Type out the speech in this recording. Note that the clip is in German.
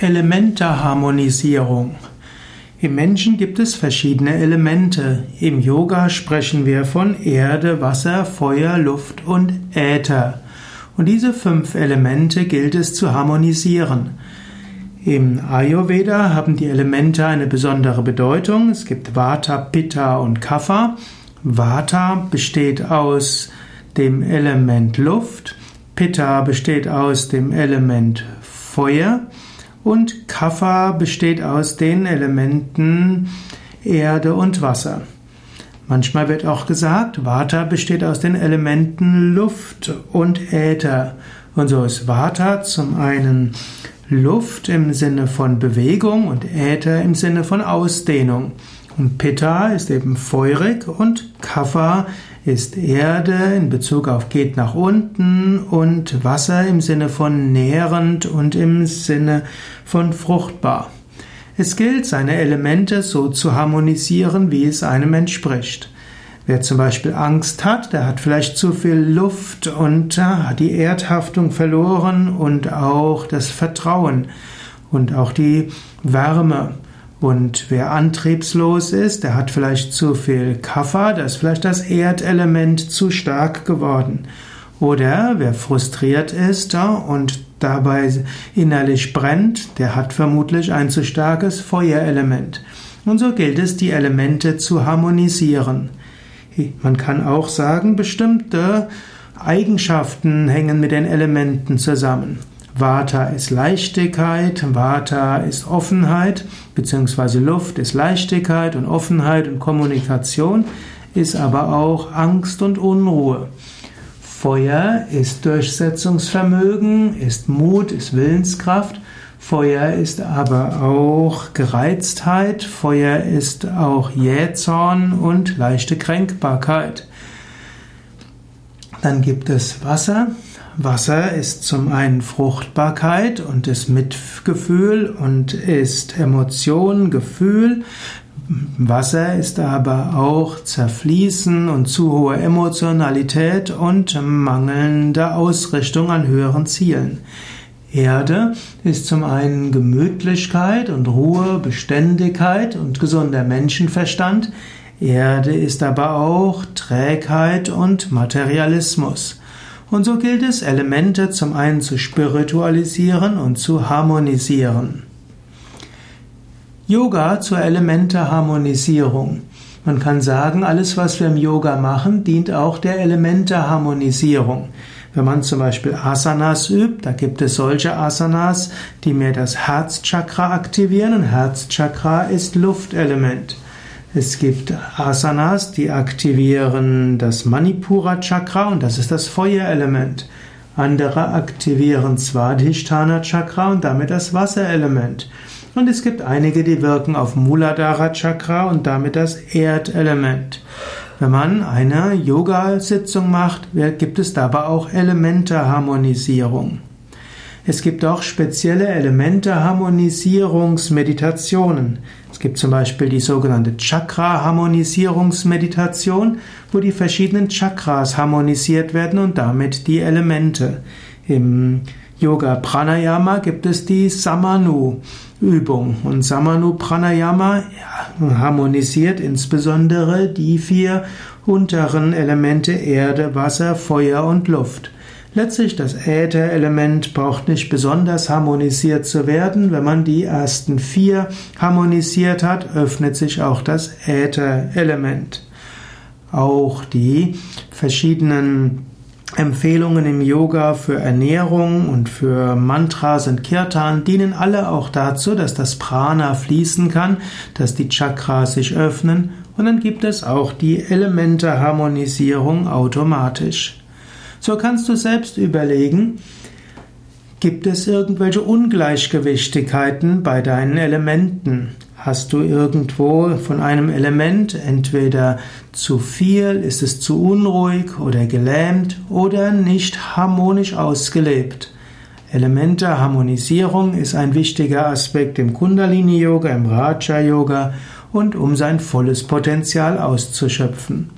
Elementeharmonisierung. Im Menschen gibt es verschiedene Elemente. Im Yoga sprechen wir von Erde, Wasser, Feuer, Luft und Äther. Und diese fünf Elemente gilt es zu harmonisieren. Im Ayurveda haben die Elemente eine besondere Bedeutung. Es gibt Vata, Pitta und Kapha. Vata besteht aus dem Element Luft. Pitta besteht aus dem Element Feuer und Kapha besteht aus den Elementen Erde und Wasser. Manchmal wird auch gesagt, Vata besteht aus den Elementen Luft und Äther. Und so ist Vata zum einen Luft im Sinne von Bewegung und Äther im Sinne von Ausdehnung. Und Pitta ist eben feurig und Kapha ist Erde in Bezug auf geht nach unten und Wasser im Sinne von nährend und im Sinne von fruchtbar. Es gilt, seine Elemente so zu harmonisieren, wie es einem entspricht. Wer zum Beispiel Angst hat, der hat vielleicht zu viel Luft und hat die Erdhaftung verloren und auch das Vertrauen und auch die Wärme. Und wer antriebslos ist, der hat vielleicht zu viel Kaffer, da ist vielleicht das Erdelement zu stark geworden. Oder wer frustriert ist und dabei innerlich brennt, der hat vermutlich ein zu starkes Feuerelement. Und so gilt es, die Elemente zu harmonisieren. Man kann auch sagen, bestimmte Eigenschaften hängen mit den Elementen zusammen. Vata ist Leichtigkeit, Vata ist Offenheit, beziehungsweise Luft ist Leichtigkeit und Offenheit und Kommunikation, ist aber auch Angst und Unruhe. Feuer ist Durchsetzungsvermögen, ist Mut, ist Willenskraft. Feuer ist aber auch Gereiztheit, Feuer ist auch Jähzorn und leichte Kränkbarkeit. Dann gibt es Wasser. Wasser ist zum einen Fruchtbarkeit und ist Mitgefühl und ist Emotion, Gefühl. Wasser ist aber auch Zerfließen und zu hohe Emotionalität und mangelnde Ausrichtung an höheren Zielen. Erde ist zum einen Gemütlichkeit und Ruhe, Beständigkeit und gesunder Menschenverstand. Erde ist aber auch Trägheit und Materialismus. Und so gilt es, Elemente zum einen zu spiritualisieren und zu harmonisieren. Yoga zur Elementeharmonisierung. Man kann sagen, alles, was wir im Yoga machen, dient auch der Elementeharmonisierung. Wenn man zum Beispiel Asanas übt, da gibt es solche Asanas, die mehr das Herzchakra aktivieren. Und Herzchakra ist Luftelement. Es gibt Asanas, die aktivieren das Manipura Chakra und das ist das Feuerelement. Andere aktivieren Swadhisthana Chakra und damit das Wasserelement. Und es gibt einige, die wirken auf Muladhara Chakra und damit das Erdelement. Wenn man eine Yoga-Sitzung macht, gibt es dabei auch Elementeharmonisierung. Es gibt auch spezielle Elemente-Harmonisierungsmeditationen. Es gibt zum Beispiel die sogenannte Chakra-Harmonisierungsmeditation, wo die verschiedenen Chakras harmonisiert werden und damit die Elemente. Im Yoga Pranayama gibt es die Samanu Übung und Samanu Pranayama harmonisiert insbesondere die vier unteren Elemente Erde, Wasser, Feuer und Luft. Letztlich das Ätherelement braucht nicht besonders harmonisiert zu werden. Wenn man die ersten vier harmonisiert hat, öffnet sich auch das Ätherelement. Auch die verschiedenen Empfehlungen im Yoga für Ernährung und für Mantras und Kirtan dienen alle auch dazu, dass das Prana fließen kann, dass die Chakras sich öffnen und dann gibt es auch die Elementeharmonisierung automatisch. So kannst du selbst überlegen, gibt es irgendwelche Ungleichgewichtigkeiten bei deinen Elementen? Hast du irgendwo von einem Element entweder zu viel, ist es zu unruhig oder gelähmt oder nicht harmonisch ausgelebt? Elemente-Harmonisierung ist ein wichtiger Aspekt im Kundalini-Yoga, im Raja-Yoga und um sein volles Potenzial auszuschöpfen.